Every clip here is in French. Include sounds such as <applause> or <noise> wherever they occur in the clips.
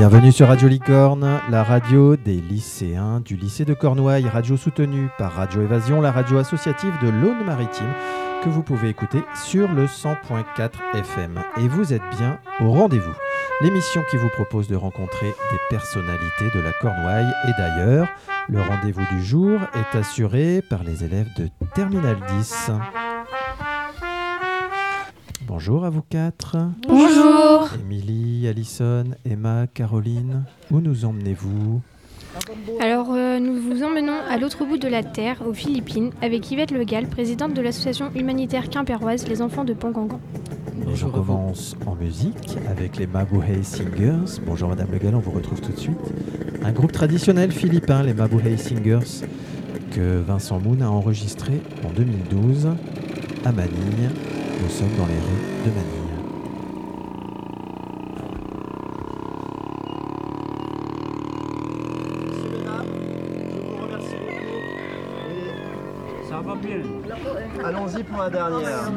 Bienvenue sur Radio Licorne, la radio des lycéens du lycée de Cornouailles, radio soutenue par Radio Évasion, la radio associative de l'Aune-Maritime, que vous pouvez écouter sur le 100.4 FM. Et vous êtes bien au rendez-vous. L'émission qui vous propose de rencontrer des personnalités de la Cornouaille et d'ailleurs, le rendez-vous du jour est assuré par les élèves de Terminal 10. Bonjour à vous quatre. Bonjour. Émilie, Alison, Emma, Caroline, où nous emmenez-vous? Alors, euh, nous vous emmenons à l'autre bout de la Terre, aux Philippines, avec Yvette Legal, présidente de l'association humanitaire quimpéroise Les Enfants de Pongangan. Et je commence en musique avec les Mabuhay Singers. Bonjour Madame Legal, on vous retrouve tout de suite. Un groupe traditionnel philippin, les Mabuhay Singers, que Vincent Moon a enregistré en 2012 à Manille. Nous sommes dans les rues de Manille. Allons-y pour la dernière.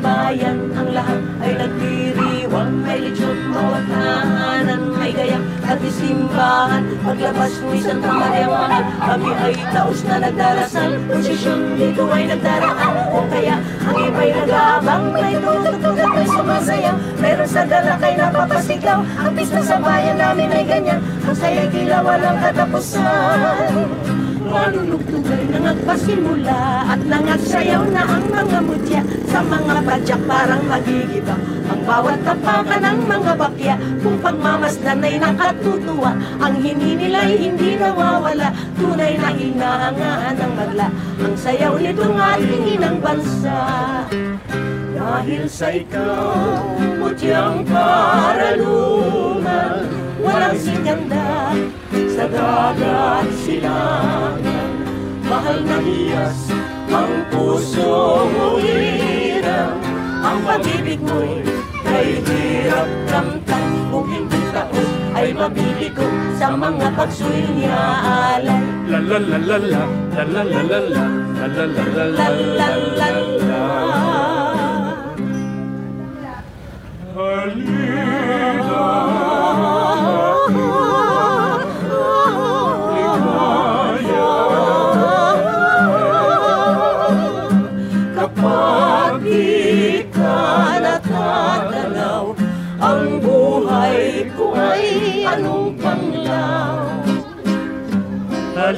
Bayan ang lahat ay nagdiriwang May lechon, mawagtahanan, may gayak at isimbahan Paglabas ng isang kamaryaman Kami ay taos na nagdarasal. Posisyon dito ay nagdaraan O kaya ang iba'y nag-aabang May tutugtog at may sumasayaw Meron sa dalakay na papasigaw Ang pista sa bayan namin ay ganyan. Ang saya'y tila walang katapusan Manunugtugay na nagpasimula At nangagsayaw na ang mga mutya. Sa mga padyak parang magigiba. Ang bawat tapakan ng mga bakya Kung pagmamasdan ay nakatutuwa. Ang hini nila'y hindi nawawala Tunay na hinahangaan ng magla Ang sayaw nitong ating inang bansa. Dahil sa ikaw, mutyang karalungan Walang sinyanda sa dagat silangan Mahal na hiyas ang puso mo hirang Ang pag-ibig mo'y kay hirap ramdam Kung hindi taos ay mabibigo sa mga pagsuyo niya alay La la la la la, la la la la la, la la la la la La la la Vous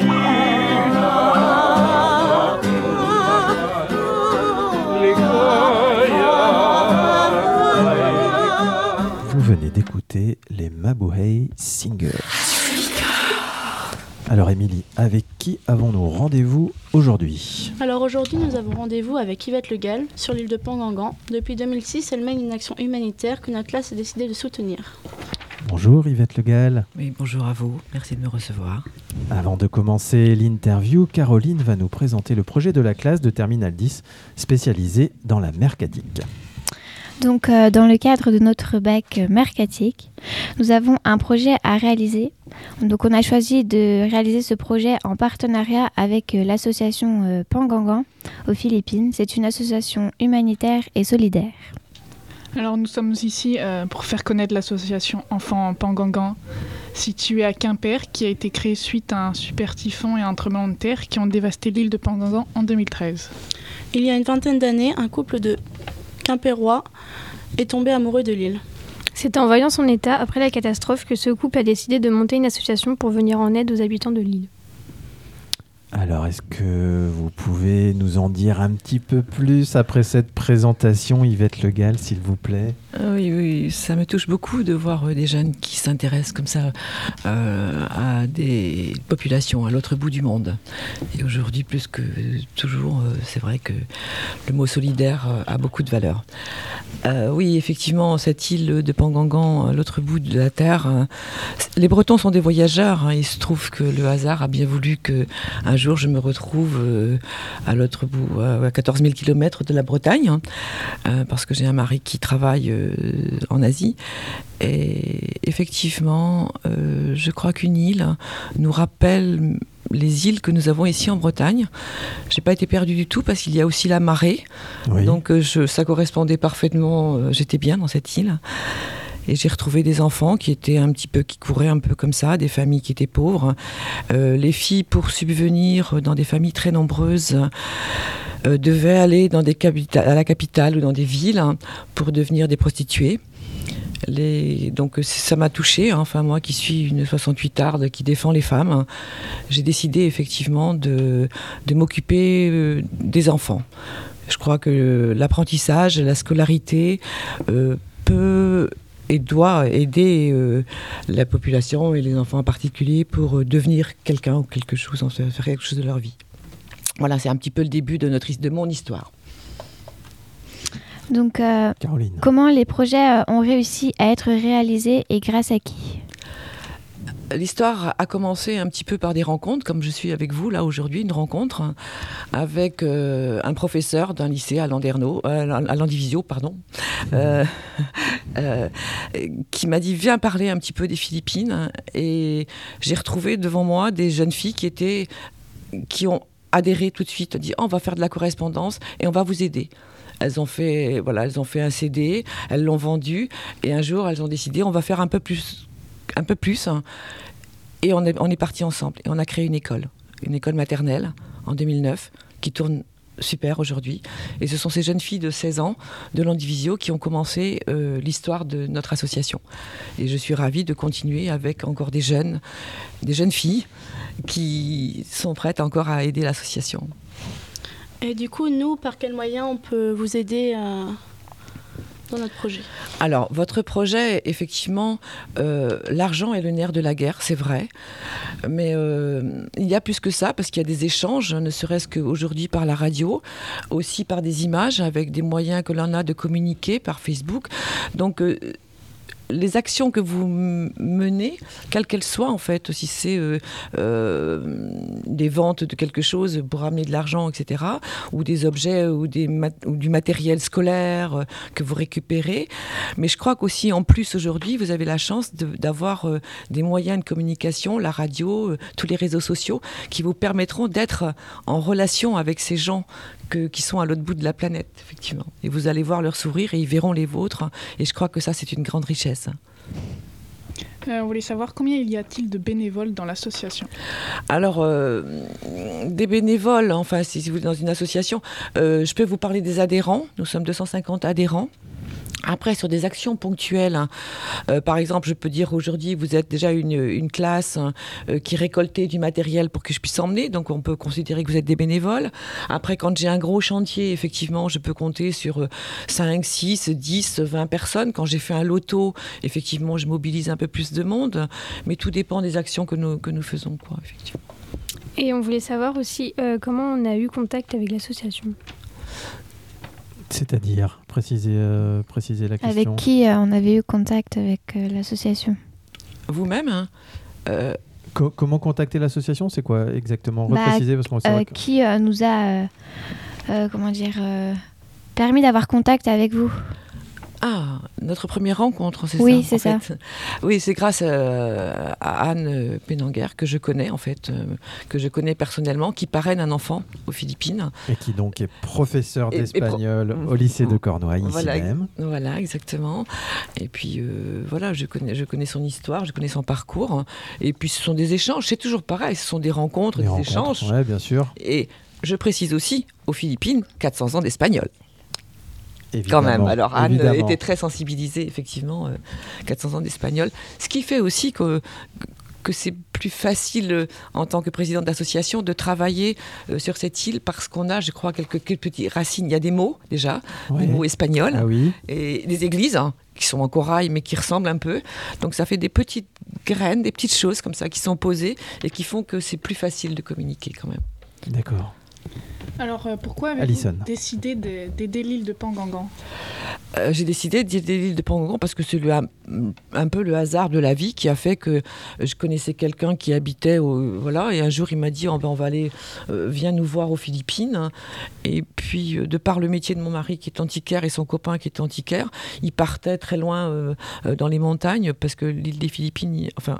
venez d'écouter les Mabuhay Singers. Alors Émilie, avec qui avons-nous rendez-vous aujourd'hui? Alors aujourd'hui, nous avons rendez-vous avec Yvette Legal sur l'île de Pangangan. Depuis 2006, elle mène une action humanitaire que notre classe a décidé de soutenir. Bonjour Yvette Legal. Oui, bonjour à vous, merci de me recevoir. Avant de commencer l'interview, Caroline va nous présenter le projet de la classe de Terminal 10 spécialisée dans la mercadique. Donc, euh, dans le cadre de notre bac mercatique, nous avons un projet à réaliser. Donc, on a choisi de réaliser ce projet en partenariat avec euh, l'association euh, Pangangan aux Philippines. C'est une association humanitaire et solidaire. Alors nous sommes ici euh, pour faire connaître l'association Enfants Pangangan située à Quimper qui a été créée suite à un super typhon et un tremblement de terre qui ont dévasté l'île de Pangangan en 2013. Il y a une vingtaine d'années, un couple de Quimpérois est tombé amoureux de l'île. C'est en voyant son état après la catastrophe que ce couple a décidé de monter une association pour venir en aide aux habitants de l'île. Alors, est-ce que vous pouvez nous en dire un petit peu plus après cette présentation, Yvette Legal, s'il vous plaît? Oui, oui, ça me touche beaucoup de voir euh, des jeunes qui s'intéressent comme ça euh, à des populations à l'autre bout du monde. Et aujourd'hui, plus que toujours, euh, c'est vrai que le mot solidaire a beaucoup de valeur. Oui, effectivement, cette île de Pangangan, à l'autre bout de la Terre, les Bretons sont des voyageurs. hein. Il se trouve que le hasard a bien voulu que un jour je me retrouve à l'autre bout, à à 14 000 km de la Bretagne, hein, parce que j'ai un mari qui travaille en Asie. Et effectivement, euh, je crois qu'une île nous rappelle les îles que nous avons ici en Bretagne. J'ai pas été perdue du tout parce qu'il y a aussi la marée. Oui. Donc euh, je- ça correspondait parfaitement. euh, J'étais bien dans cette île. Et j'ai retrouvé des enfants qui étaient un petit peu, qui couraient un peu comme ça, des familles qui étaient pauvres. Euh, les filles, pour subvenir dans des familles très nombreuses, euh, devaient aller à la capitale ou dans des villes hein, pour devenir des prostituées. Donc ça m'a touchée, hein. enfin moi qui suis une 68 arde qui défend les femmes, hein, j'ai décidé effectivement de, m'occuper euh, des enfants. Je crois que l'apprentissage, la scolarité euh, peut et doit aider euh, la population et les enfants en particulier pour devenir quelqu'un ou quelque chose, faire quelque chose de leur vie. Voilà, c'est un petit peu le début de, notre, de mon histoire. Donc, euh, Caroline. comment les projets euh, ont réussi à être réalisés et grâce à qui? L'histoire a commencé un petit peu par des rencontres, comme je suis avec vous là aujourd'hui, une rencontre avec euh, un professeur d'un lycée à Landerneau, euh, à Landivisio, pardon, euh, <laughs> euh, qui m'a dit viens parler un petit peu des Philippines. Et j'ai retrouvé devant moi des jeunes filles qui étaient, qui ont adhéré tout de suite, dit Oh, on va faire de la correspondance et on va vous aider. Elles ont fait, voilà, elles ont fait un CD, elles l'ont vendu, et un jour elles ont décidé on va faire un peu plus, un peu plus, hein. et on est, on est parti ensemble et on a créé une école, une école maternelle en 2009 qui tourne super aujourd'hui. Et ce sont ces jeunes filles de 16 ans de Landivisio qui ont commencé euh, l'histoire de notre association. Et je suis ravie de continuer avec encore des jeunes, des jeunes filles qui sont prêtes encore à aider l'association. Et du coup, nous, par quels moyens on peut vous aider euh, dans notre projet? Alors, votre projet, effectivement, euh, l'argent est le nerf de la guerre, c'est vrai. Mais euh, il y a plus que ça, parce qu'il y a des échanges, ne serait-ce qu'aujourd'hui par la radio, aussi par des images, avec des moyens que l'on a de communiquer par Facebook. Donc, euh, les actions que vous menez, quelles qu'elles soient en fait, si c'est euh, euh, des ventes de quelque chose pour ramener de l'argent, etc., ou des objets ou, des du matériel scolaire euh, que vous récupérez. Mais je crois qu'aussi en plus aujourd'hui, vous avez la chance d'avoir des moyens de communication, la radio, tous les réseaux sociaux, qui vous permettront d'être en relation avec ces gens que- qui sont à l'autre bout de la planète, effectivement. Et vous allez voir leur sourire et ils verront les vôtres. Et je crois que ça, c'est une grande richesse. Euh, on voulait savoir combien il y a-t-il de bénévoles dans l'association Alors, euh, des bénévoles, enfin, si vous êtes dans une association, euh, je peux vous parler des adhérents. Nous sommes 250 adhérents. Après, sur des actions ponctuelles, hein, euh, par exemple, je peux dire aujourd'hui, vous êtes déjà une, classe hein, euh, qui récoltait du matériel pour que je puisse emmener, donc on peut considérer que vous êtes des bénévoles. Après, quand j'ai un gros chantier, effectivement, je peux compter sur euh, 5, 6, 10, 20 personnes. Quand j'ai fait un loto, effectivement, je mobilise un peu plus de monde, mais tout dépend des actions que nous, que nous faisons. Et on voulait savoir aussi euh, comment on a eu contact avec l'association? C'est-à-dire, préciser, euh, préciser la question. Avec qui euh, on avait eu contact avec euh, l'association? Vous-même, hein, euh, Co- comment contacter l'association? C'est quoi exactement? Bah, Repréciser parce qu'on sait Euh, Qui euh, nous a, euh, euh, comment dire, euh, permis d'avoir contact avec vous? Ah, notre première rencontre, c'est Oui, ça c'est en ça. fait. Oui, c'est grâce euh, à Anne Pénanguer que je connais, en fait, euh, que je connais personnellement, qui parraine un enfant aux Philippines. Et qui donc est professeur pro- d'espagnol au lycée de Cornouailles, ici Voilà, même. Voilà, exactement. Et puis, euh, voilà, je connais, je connais son histoire, je connais son parcours. Et puis, ce sont des échanges, c'est toujours pareil, ce sont des rencontres, des rencontres, échanges. ouais, bien sûr. Et je précise aussi, aux Philippines, 400 ans d'espagnol. Quand même. Alors Anne évidemment. était très sensibilisée, effectivement, euh, 400 ans d'espagnol. Ce qui fait aussi que, que c'est plus facile euh, en tant que présidente d'association de travailler euh, sur cette île parce qu'on a, je crois, quelques, quelques petites racines. Il y a des mots déjà, Ouais. des mots espagnols Ah oui, et des églises hein, qui sont en corail, mais qui ressemblent un peu. Donc ça fait des petites graines, des petites choses comme ça qui sont posées et qui font que c'est plus facile de communiquer quand même. D'accord. Alors euh, pourquoi avez-vous décidé de- d'aider l'île de Pangangan Euh, j'ai décidé d'aider l'île de Pangangan parce que c'est un peu le hasard de la vie qui a fait que je connaissais quelqu'un qui habitait au, voilà et un jour il m'a dit Oh, ben, on va aller euh, viens nous voir aux Philippines. Et puis de par le métier de mon mari qui est antiquaire et son copain qui est antiquaire ils partaient très loin euh, dans les montagnes parce que l'île des Philippines il- enfin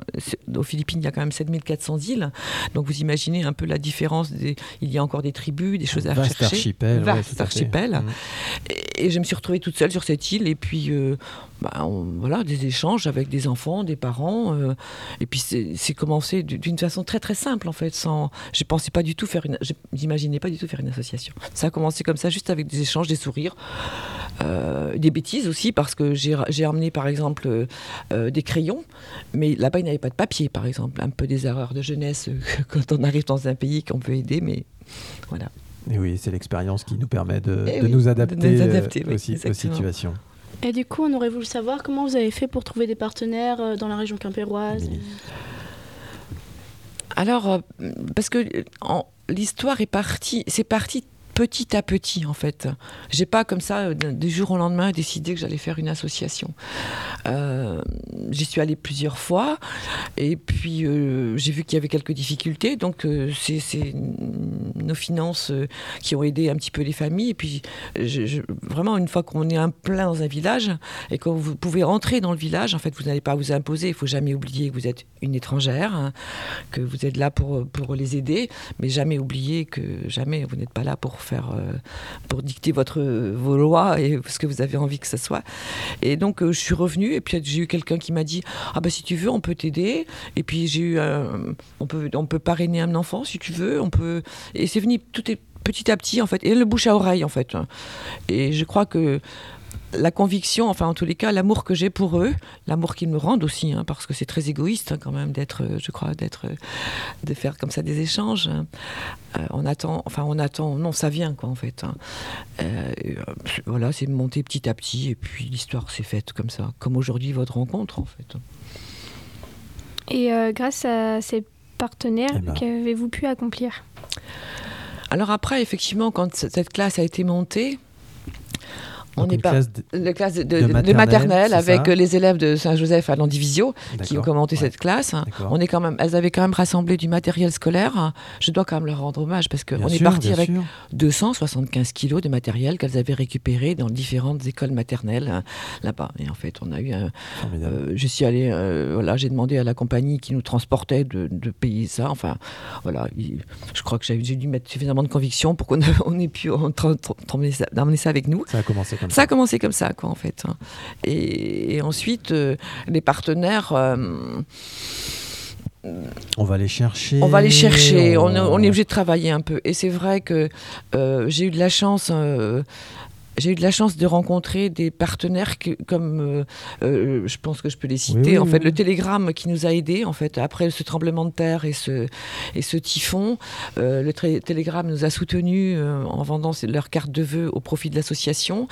aux Philippines il y a quand même 7400 îles. Donc vous imaginez un peu la différence des, il y a encore des tribus des choses à Vaste rechercher archipel. Vaste archipel. Mm. et, et je me suis retrouvée toute seule sur cette île et puis euh, bah, on- voilà des échanges avec des enfants, des parents euh, et puis c'est commencé d'une façon très très simple en fait. Sans, je pensais pas du tout faire une, j'imaginais pas du tout faire une association. Ça a commencé comme ça, juste avec des échanges, des sourires, euh, des bêtises aussi parce que j'ai emmené par exemple des crayons, mais là-bas il n'y avait pas de papier par exemple, un peu des erreurs de jeunesse <laughs> quand on arrive dans un pays qu'on peut aider, mais voilà. Oui, c'est l'expérience qui nous permet de, Eh de oui, nous de adapter, nous euh, adapter, oui, aussi aux situations. Et du coup, on aurait voulu savoir comment vous avez fait pour trouver des partenaires euh, dans la région quimpéroise. Alors, euh, parce que l'histoire est partie, c'est parti petit à petit en fait. J'ai pas comme ça du jour au lendemain décidé que j'allais faire une association. Euh, J'y suis allée plusieurs fois et puis euh, j'ai vu qu'il y avait quelques difficultés. Donc euh, c'est nos finances qui ont aidé un petit peu les familles. Et puis vraiment une fois qu'on est un plein dans un village et que vous pouvez rentrer dans le village, en fait vous n'allez pas vous imposer. Il faut jamais oublier que vous êtes une étrangère, hein, que vous êtes là pour pour les aider, mais jamais oublier que jamais vous n'êtes pas là pour faire euh, pour dicter votre vos lois et ce que vous avez envie que ce soit. Et donc euh, je suis revenue et puis j'ai eu quelqu'un qui m'a dit ah bah si tu veux on peut t'aider et puis j'ai eu un- on peut on peut parrainer un enfant si tu veux on peut. Et c'est venu tout est petit à petit en fait. Et le bouche à oreille en fait. Et je crois que la conviction, enfin en tous les cas, l'amour que j'ai pour eux, l'amour qu'ils me rendent aussi, hein, parce que c'est très égoïste hein, quand même d'être, euh, je crois, d'être, euh, de faire comme ça des échanges. hein. Euh, on attend, enfin on attend, non, ça vient quoi en fait. hein. Euh, euh, voilà, c'est monté petit à petit et puis l'histoire s'est faite comme ça, comme aujourd'hui votre rencontre en fait. Et euh, grâce à ces partenaires, Eh ben. qu'avez-vous pu accomplir? Alors après, effectivement, quand cette classe a été montée, on pas classe de- la classe de, de de- de maternelle, avec ça les élèves de Saint-Joseph à Landivisio qui ont commenté Ouais. cette classe. On est quand même, elles avaient quand même rassemblé du matériel scolaire. Je dois quand même leur rendre hommage parce qu'on est parti avec sûr. 275 kilos de matériel qu'elles avaient récupéré dans différentes écoles maternelles hein, là-bas. Et en fait, on a eu un, euh, je suis allée, euh, voilà, j'ai demandé à la compagnie qui nous transportait de, payer ça. Enfin, voilà, il- je crois que j'ai dû mettre suffisamment de conviction pour qu'on <laughs> ait, pu emmener ça avec nous. Ça a commencé comme Ça a commencé comme ça, quoi, en fait. hein. Et, et ensuite, euh, les partenaires. euh, On va les chercher. on va les chercher, on, est- on est obligé de travailler un peu. Et c'est vrai que euh, j'ai eu de la chance. euh, j'ai eu de la chance de rencontrer des partenaires que- comme euh, euh, je pense que je peux les citer. oui, en fait, oui. le Télégramme qui nous a aidés en fait après ce tremblement de terre et ce et ce typhon, euh, le Télégramme nous a soutenus en vendant leurs cartes de vœux au profit de l'association.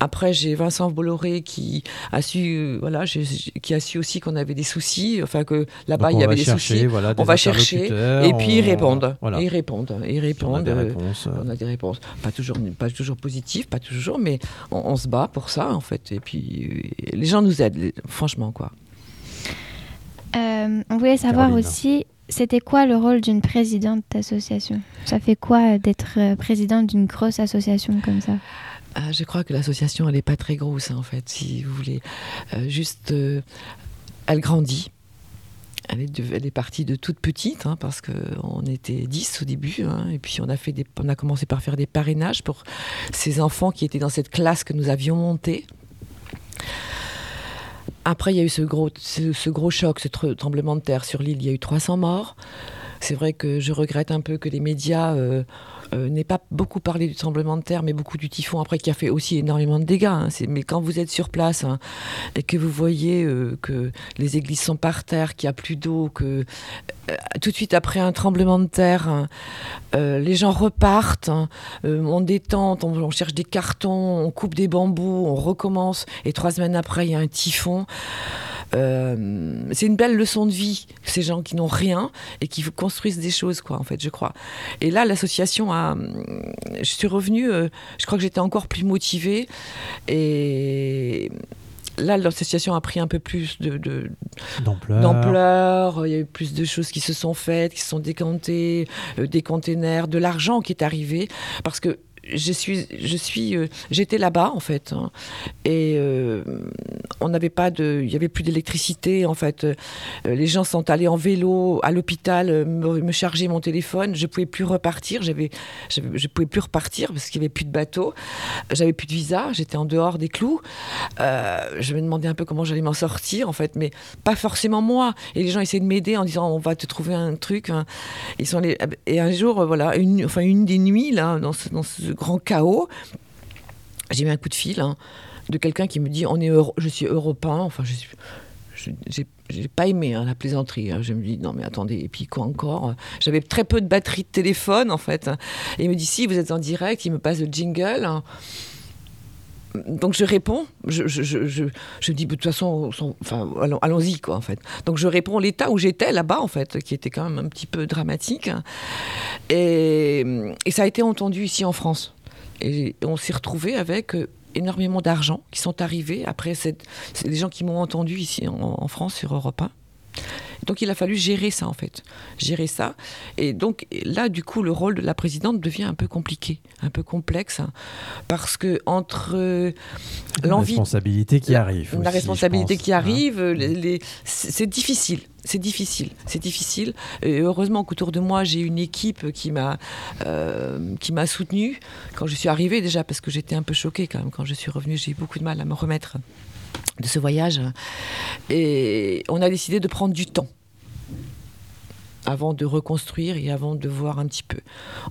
Après, j'ai Vincent Bolloré qui a su voilà, qui a su aussi qu'on avait des soucis, enfin que là-bas il y va avait des chercher, soucis. voilà, des on va chercher et puis ils on- répondent. Voilà. Ils répondent. Ils Si on a répondent. des réponses. on a des réponses, pas toujours, pas toujours positives, pas toujours, mais on, on se bat pour ça en fait. Et puis euh, les gens nous aident, franchement quoi. Euh, on voulait savoir Caroline. aussi, c'était quoi le rôle d'une présidente d'association? Ça fait quoi euh, d'être présidente d'une grosse association comme ça? Ah, je crois que l'association elle n'est pas très grosse hein, en fait, si vous voulez. Euh, juste, euh, elle grandit. Elle est, partie de toute petite, hein, parce qu'on était 10 au début, hein, et puis on a, commencé par faire des parrainages pour ces enfants qui étaient dans cette classe que nous avions montée. Après, il y a eu ce gros, ce, gros choc, ce tre- tremblement de terre sur l'île, il y a eu 300 morts. C'est vrai que je regrette un peu que les médias euh, euh, n'aient pas beaucoup parlé du tremblement de terre, mais beaucoup du typhon, après qui a fait aussi énormément de dégâts. hein. Mais quand vous êtes sur place hein, et que vous voyez euh, que les églises sont par terre, qu'il n'y a plus d'eau, que tout de suite après un tremblement de terre, hein, les gens repartent, hein, on détente, on cherche des cartons, on coupe des bambous, on recommence, et trois semaines après, il y a un typhon. Euh, c'est une belle leçon de vie, ces gens qui n'ont rien et qui construisent des choses, quoi, en fait, je crois. Et là, l'association a. Je suis revenue, euh, je crois que j'étais encore plus motivée. Et là, l'association a pris un peu plus de, D'ampleur. d'ampleur. Il y a eu plus de choses qui se sont faites, qui se sont décantées, euh, des containers, de l'argent qui est arrivé. Parce que je suis, euh, j'étais là-bas en fait, hein, et euh, on n'avait pas de, il y avait plus d'électricité en fait. Euh, les gens sont allés en vélo à l'hôpital me, charger mon téléphone. Je pouvais plus repartir. J'avais, je pouvais plus repartir parce qu'il y avait plus de bateau. J'avais plus de visa. J'étais en dehors des clous. Je me demandais un peu comment j'allais m'en sortir en fait, mais pas forcément moi. Et les gens essayaient de m'aider en disant on va te trouver un truc. hein. Ils sont et un jour, voilà, une, enfin une des nuits là, dans ce grand chaos, j'ai eu un coup de fil hein, de quelqu'un qui me dit on est je suis européen. Enfin, je suis- pas aimé hein, la plaisanterie. hein. Je me dis non mais attendez et puis quoi encore J'avais très peu de batterie de téléphone en fait. Et il me dit si vous êtes en direct, il me passe le jingle. Donc je réponds, je, je, je, je, dis de toute façon, enfin, allons- allons-y quoi en fait. Donc je réponds l'état où j'étais là-bas en fait, qui était quand même un petit peu dramatique. Et, ça a été entendu ici en France. Et on s'est retrouvé avec euh, énormément d'argent qui sont arrivés après cette, des gens qui m'ont entendu ici en, en France sur Europe 1. Donc il a fallu gérer ça en fait, gérer ça. Et donc là du coup le rôle de la présidente devient un peu compliqué, un peu complexe, hein, parce que entre euh, La l'envie responsabilité qui arrive. la aussi, responsabilité pense, qui hein. arrive, les- les- c'est c'est difficile. C'est difficile, c'est difficile. Et heureusement qu'autour de moi, j'ai une équipe qui m'a euh, qui m'a soutenue quand je suis arrivée déjà, parce que j'étais un peu choquée quand même. Quand je suis revenue, j'ai eu beaucoup de mal à me remettre de ce voyage. Et on a décidé de prendre du temps avant de reconstruire et avant de voir un petit peu.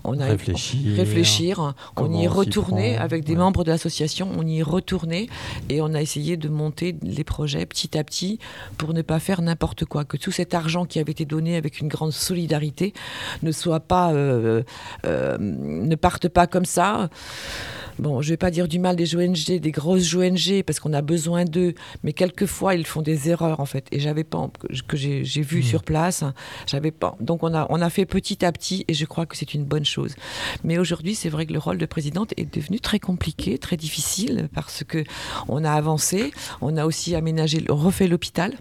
On a Réfléchir, réfléchir. On y est retourné avec des ouais. membres de l'association. On y est retourné et on a essayé de monter les projets petit à petit pour ne pas faire n'importe quoi. Que tout cet argent qui avait été donné avec une grande solidarité ne soit pas, euh, euh, ne parte pas comme ça. Bon, je vais pas dire du mal des ONG, des grosses ONG, parce qu'on a besoin d'eux, mais quelquefois ils font des erreurs en fait. Et j'avais pas que- j'ai vu sur place, hein, j'avais pas. Donc on a on a fait petit à petit, et je crois que c'est une bonne chose. Mais aujourd'hui, c'est vrai que le rôle de présidente est devenu très compliqué, très difficile, parce que on a avancé, on a aussi aménagé, refait l'hôpital.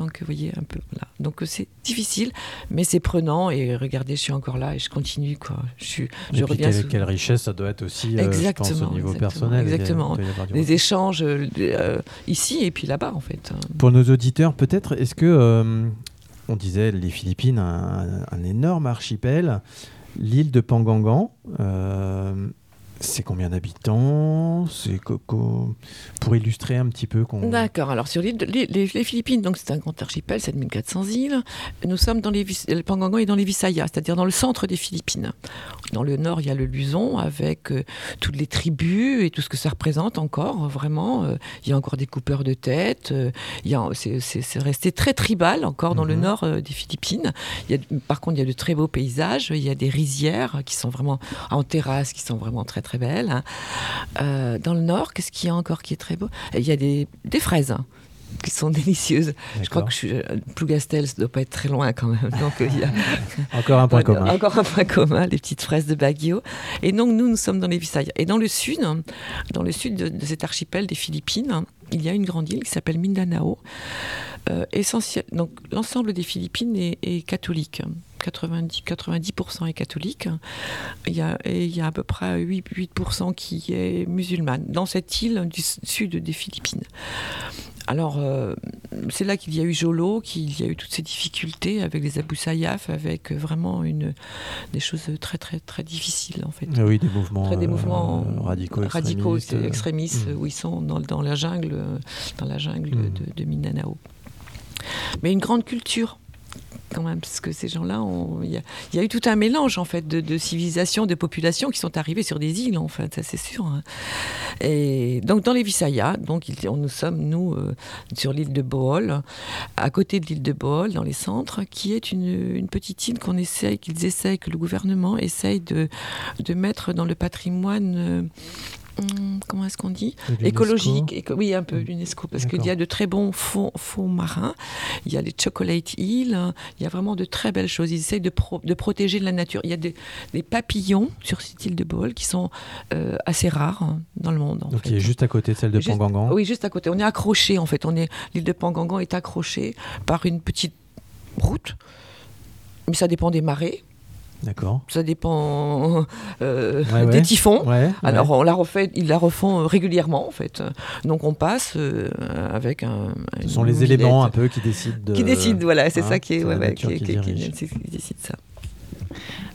Donc, vous voyez, un peu. Voilà. Donc, euh, c'est difficile, mais c'est prenant. Et regardez, je suis encore là et je continue. Quoi. Je, suis, je reviens quelle, sous- quelle richesse ça doit être aussi, euh, je pense, Exactement, au niveau exactement, personnel. Exactement. recul. échanges euh, euh, ici et puis là-bas, en fait. Pour nos auditeurs, peut-être, est-ce que, euh, on disait les Philippines, un, un énorme archipel, l'île de Pangangan, euh, c'est combien d'habitants? C'est co- co- Pour illustrer un petit peu qu'on... D'accord. Alors, sur les, les- les Philippines, donc c'est un grand archipel, 7400 îles. Nous sommes dans les le Pangangan et dans les Visayas, c'est-à-dire dans le centre des Philippines. Dans le nord, il y a le Luzon avec euh, toutes les tribus et tout ce que ça représente encore, vraiment. Euh, il y a encore des coupeurs de tête. euh, il y a- c'est, c'est- c'est resté très tribal encore dans le Mhm. nord des Philippines. Il y a, par contre, il y a de très beaux paysages. Il y a des rizières qui sont vraiment en terrasse, qui sont vraiment très très belles. hein. Euh, dans le nord, qu'est-ce qu'il y a encore qui est très beau? Il y a des, des fraises hein, qui sont <laughs> délicieuses. Je crois que je suis, euh, Plougastel, ça doit pas être très loin quand même. Donc, il y a, <laughs> Encore un point commun. <laughs> Encore un point commun, les petites fraises de Baguio. Et donc, nous, nous sommes dans les Visayas. Et dans le sud, dans le sud de, de cet archipel des Philippines, il y a une grande île qui s'appelle Mindanao. Euh, l'ensemble des Philippines est, catholique. 90, 90% est catholique. Il y, a, et il y a à peu près 8, 8% qui est musulmane dans cette île du sud des Philippines. Alors, euh, c'est là qu'il y a eu Jolo, qu'il y a eu toutes ces difficultés avec les Abu Sayyaf, avec vraiment une, des choses très, très, très difficiles, en fait. Ah oui, des mouvements, Très des euh, radicaux, radicaux, extrémistes, euh, mm. où ils sont dans, dans la jungle, euh, dans la jungle Mm. de, de Mindanao. Mais une grande culture quand même, parce que ces gens-là, il y, a- eu tout un mélange en fait de, de civilisations, de populations qui sont arrivées sur des îles, en fait, ça c'est sûr. hein. Et donc dans les Visayas, donc on- nous sommes nous euh, sur l'île de Bohol, à côté de l'île de Bohol, dans les centres, qui est une, petite île qu'on essaye, qu'ils essayent, que le gouvernement essaye de, de mettre dans le patrimoine. Hum, Comment est-ce qu'on dit. Écologique, éco- oui un peu l'UNESCO, parce qu'il y a de très bons fonds, fonds marins, il y a les Chocolate Hills, il y a vraiment de très belles choses. Ils essayent de, pro- de protéger la nature. Il y a des, des papillons sur cette île de Bohol qui sont euh, assez rares hein, dans le monde. En Donc fait. il est juste à côté de celle de Juste- Pangangan. Oui, juste à côté. On est accroché en fait. On est l'île de Pangangan est accrochée par une petite route, mais ça dépend des marées. D'accord. Ça dépend euh, Ouais, ouais. des typhons. Ouais, Alors on la refait, ils la refont euh, régulièrement en fait. Donc on passe euh, avec un. Ce sont les éléments un peu qui décident de. qui décident, voilà, c'est Hein, ça qui est, qui, qui décide ça.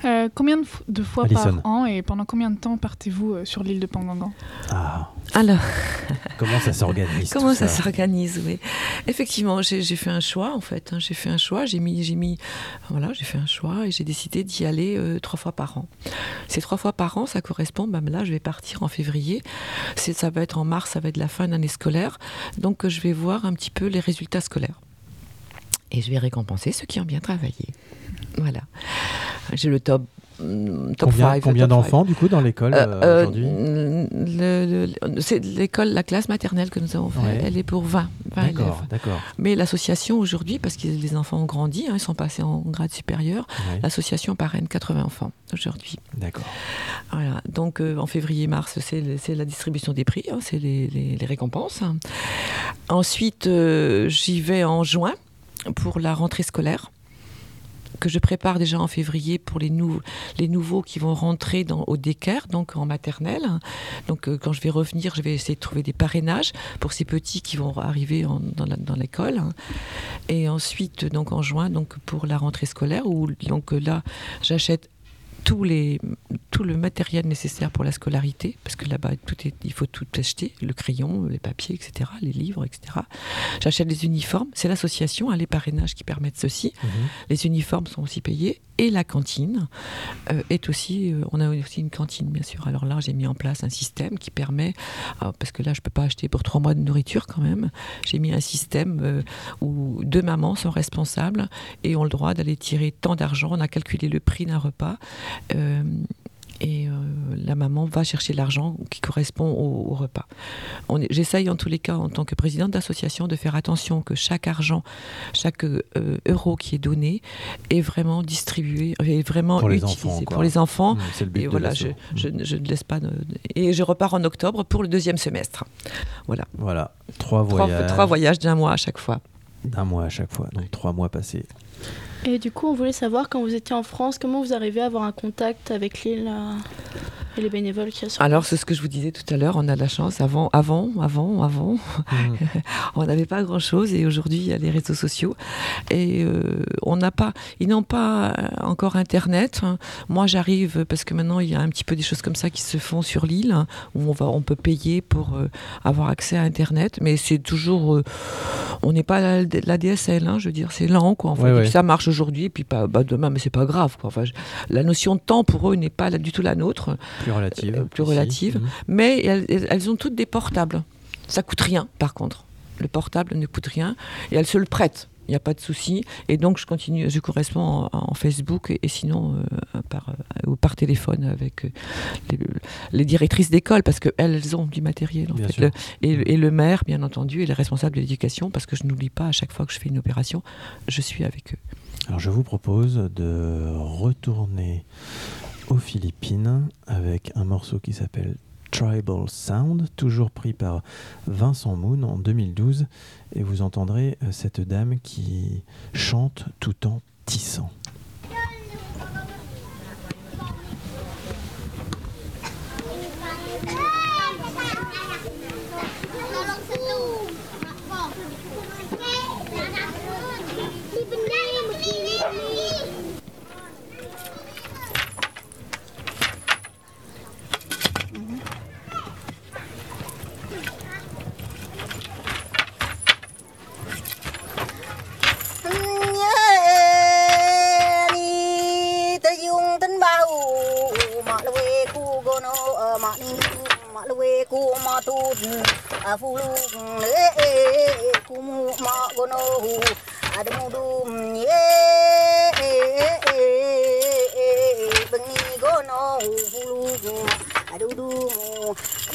Euh, combien de, fois Alison. par an et pendant combien de temps partez-vous euh, sur l'île de Pangangan Ah, Alors, <laughs> comment ça s'organise comment ça, s'organise Oui, effectivement, j'ai fait un choix en fait. hein, j'ai fait un choix. J'ai mis, j'ai mis, voilà, j'ai fait un choix et j'ai décidé d'y aller euh, trois fois par an. Ces trois fois par an, ça correspond. Bah, là, je vais partir en février. Ça va être en mars, ça va être la fin d'année scolaire. Donc, euh, je vais voir un petit peu les résultats scolaires. Et je vais récompenser ceux qui ont bien travaillé. Voilà. J'ai le top. hum, top Combien, five, d'enfants du coup dans l'école Euh, euh, euh, aujourd'hui C'est l'école, la classe maternelle que nous avons fait, Ouais. elle est pour 20, 20 élèves. Mais l'association aujourd'hui, parce que les enfants ont grandi, hein, ils sont passés en grade supérieur, Ouais, l'association parraine 80 enfants aujourd'hui. D'accord. Voilà. Donc euh, en février-mars, c'est la distribution des prix, hein, c'est les, les- les récompenses. Ensuite, j'y vais en juin pour la rentrée scolaire que je prépare déjà en février pour les, les nouveaux qui vont rentrer dans, au décaire, donc en maternelle. Donc euh, quand je vais revenir, je vais essayer de trouver des parrainages pour ces petits qui vont arriver dans l'école. Et ensuite, donc en juin, donc pour la rentrée scolaire, où donc là, j'achète tous les, tout le matériel nécessaire pour la scolarité, parce que là-bas, tout est, il faut tout acheter, le crayon, les papiers, etc., les livres, etc. J'achète les uniformes, c'est l'association, hein, les parrainages qui permettent ceci. Mhm. Les uniformes sont aussi payés et la cantine euh, est aussi. euh, on a aussi une cantine, bien sûr. Alors là, j'ai mis en place un système qui permet, ah, parce que là, je peux pas acheter pour trois mois de nourriture quand même. J'ai mis un système euh, où deux mamans sont responsables et ont le droit d'aller tirer tant d'argent. On a calculé le prix d'un repas. Et euh, la maman va chercher l'argent qui correspond au, au repas. J'essaye en tous les cas, en tant que présidente d'association, de faire attention que chaque argent, chaque euh, euro qui est donné est vraiment distribué, est vraiment Pour les utilisé enfants, quoi. pour les enfants. Mmh, c'est le but Et de voilà, je, Mmh. je- je ne laisse pas. de- et je repars en octobre pour le deuxième semestre. Voilà. Voilà, trois Trois, voyages trois voyages d'un mois à chaque fois. d'un mois à chaque fois, donc trois mois passés. Et du coup, on voulait savoir, quand vous étiez en France, comment vous arrivez à avoir un contact avec l'île euh, et les bénévoles a sur Alors, c'est ce que je vous disais tout à l'heure, on a de la chance. Avant, avant, avant, avant, Mmh. <laughs> on n'avait pas grand-chose et aujourd'hui, il y a les réseaux sociaux. Et euh, on n'a pas, ils n'ont pas encore Internet. Moi, j'arrive parce que maintenant, il y a un petit peu des choses comme ça qui se font sur l'île hein, où on, va, on peut payer pour euh, avoir accès à Internet. Mais c'est toujours. euh, on n'est pas la, la DSL, hein, je veux dire, c'est lent, quoi. en fait. Ouais, Et ouais. puis ça marche aujourd'hui, et puis pas, bah, demain, mais c'est pas grave, quoi. Enfin, je- la notion de temps pour eux n'est pas la- du tout la nôtre. Plus relative. Euh, plus. Mmh. Mais elles, ont toutes des portables. Ça coûte rien, par contre. Le portable ne coûte rien et elles se le prêtent. Il n'y a pas de souci. Et donc, je continue, je corresponds en, en Facebook et, et sinon euh, par, euh, ou par téléphone avec euh, les, les directrices d'école parce qu'elles elles ont du matériel. En Bien fait. sûr. Le- et, et le maire, bien entendu, et les responsables de l'éducation parce que je n'oublie pas à chaque fois que je fais une opération, je suis avec eux. Alors je vous propose de retourner aux Philippines avec un morceau qui s'appelle Tribal Sound, toujours pris par Vincent Moon en 2012, et vous entendrez euh, cette dame qui chante tout en tissant.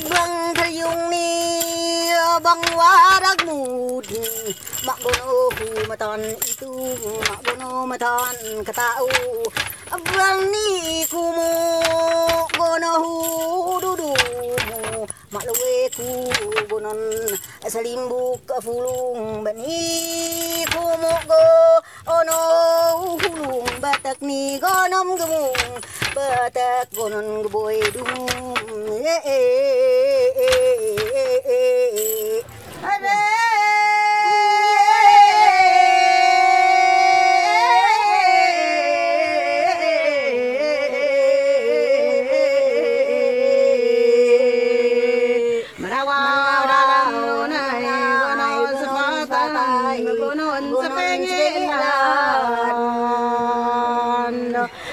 Bangdayong ni abang warag mudi Makbono humatan itu Makbono matan katau Abang ni kumu Gono hududu Maklawe ku bunan Salimbuk fulung Bani kumu go Ono hulung Batak ni gonom gemung Batak gonon geboy dung Eh eh eh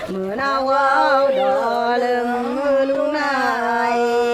mưa nào đó lưng luôn này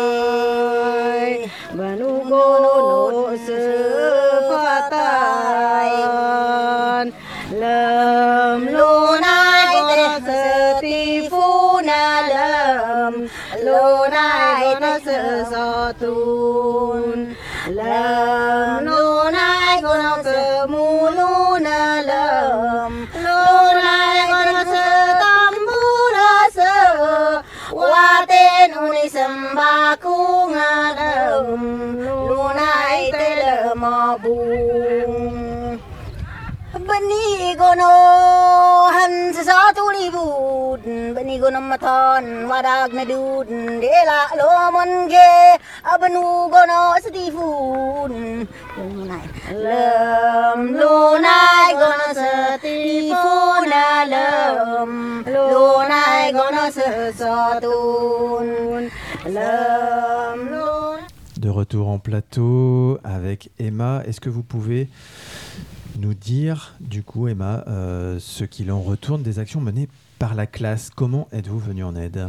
De retour en plateau avec Emma. Est-ce que vous pouvez nous dire, du coup, Emma, euh, ce qu'il en retourne des actions menées par la classe Comment êtes-vous venu en aide?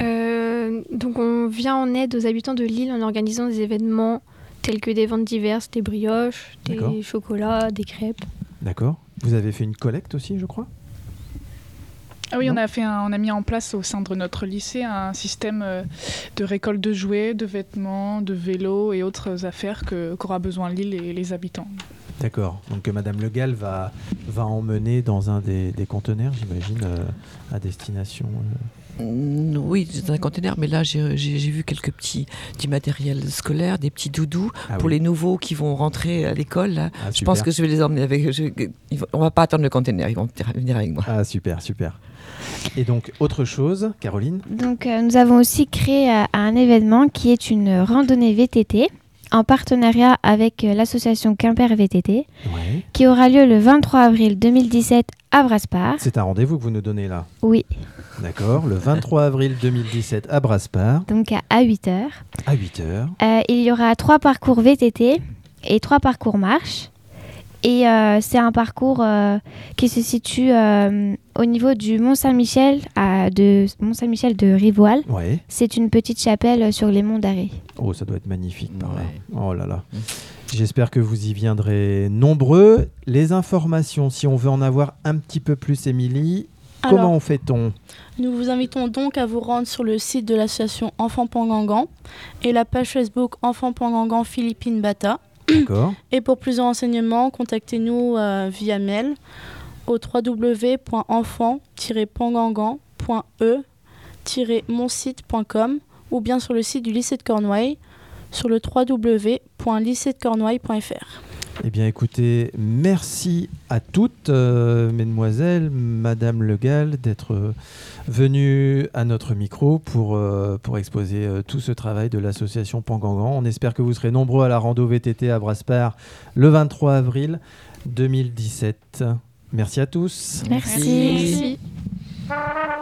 Euh, donc on vient en aide aux habitants de l'île en organisant des événements tels que des ventes diverses, des brioches, D'accord. des chocolats, des crêpes. D'accord Vous avez fait une collecte aussi, je crois? Ah oui, on a, fait un- on a mis en place au sein de notre lycée un système euh, de récolte de jouets, de vêtements, de vélos et autres affaires que- qu'aura besoin l'île et les habitants. D'accord. Donc euh, Madame Le Gall va, va emmener dans un des, des conteneurs, j'imagine, euh, à destination. euh. Oui, c'est un conteneur, mais là j'ai vu quelques petits du matériel scolaire, des petits doudous Ah pour oui. les nouveaux qui vont rentrer à l'école. là. Ah, je pense que je vais les emmener avec. je- on va pas attendre le conteneur, ils vont venir avec moi. Ah, super, super. Et donc, autre chose, Caroline? Donc, euh, nous avons aussi créé euh, un événement qui est une randonnée VTT en partenariat avec euh, l'association Quimper VTT Ouais. qui aura lieu le 23 avril 2017 à Brasparts. C'est un rendez-vous que vous nous donnez là. Oui, D'accord. Le 23 avril 2017 à Brasparts, donc à, à 8 heures. à 8h. Euh, il y aura trois parcours VTT et trois parcours marche. Et euh, c'est un parcours euh, qui se situe euh, au niveau du Mont Saint-Michel, à de Mont Saint-Michel de Rivoal. Ouais. C'est une petite chapelle sur les monts d'Arrée. Oh, ça doit être magnifique par là. Ouais. Oh là là. J'espère que vous y viendrez nombreux. Les informations, si on veut en avoir un petit peu plus, Émilie, Alors, comment fait-on? Nous vous invitons donc à vous rendre sur le site de l'association Enfants Pangangan et la page Facebook Enfants Pangangan Philippines Bata. Et pour plus de renseignements, contactez-nous euh, via mail au www.enfant-pangangan.e-monsite.com ou bien sur le site du lycée de Cornouailles sur le www.lycéedecornouailles.fr. Eh bien, écoutez, merci à toutes, euh, mesdemoiselles, Madame Le Gall, d'être euh, venues à notre micro pour, euh, pour exposer euh, tout ce travail de l'association Pangangan. On espère que vous serez nombreux à la rando VTT à Brasparts le 23 avril 2017. Merci à tous. Merci. Merci.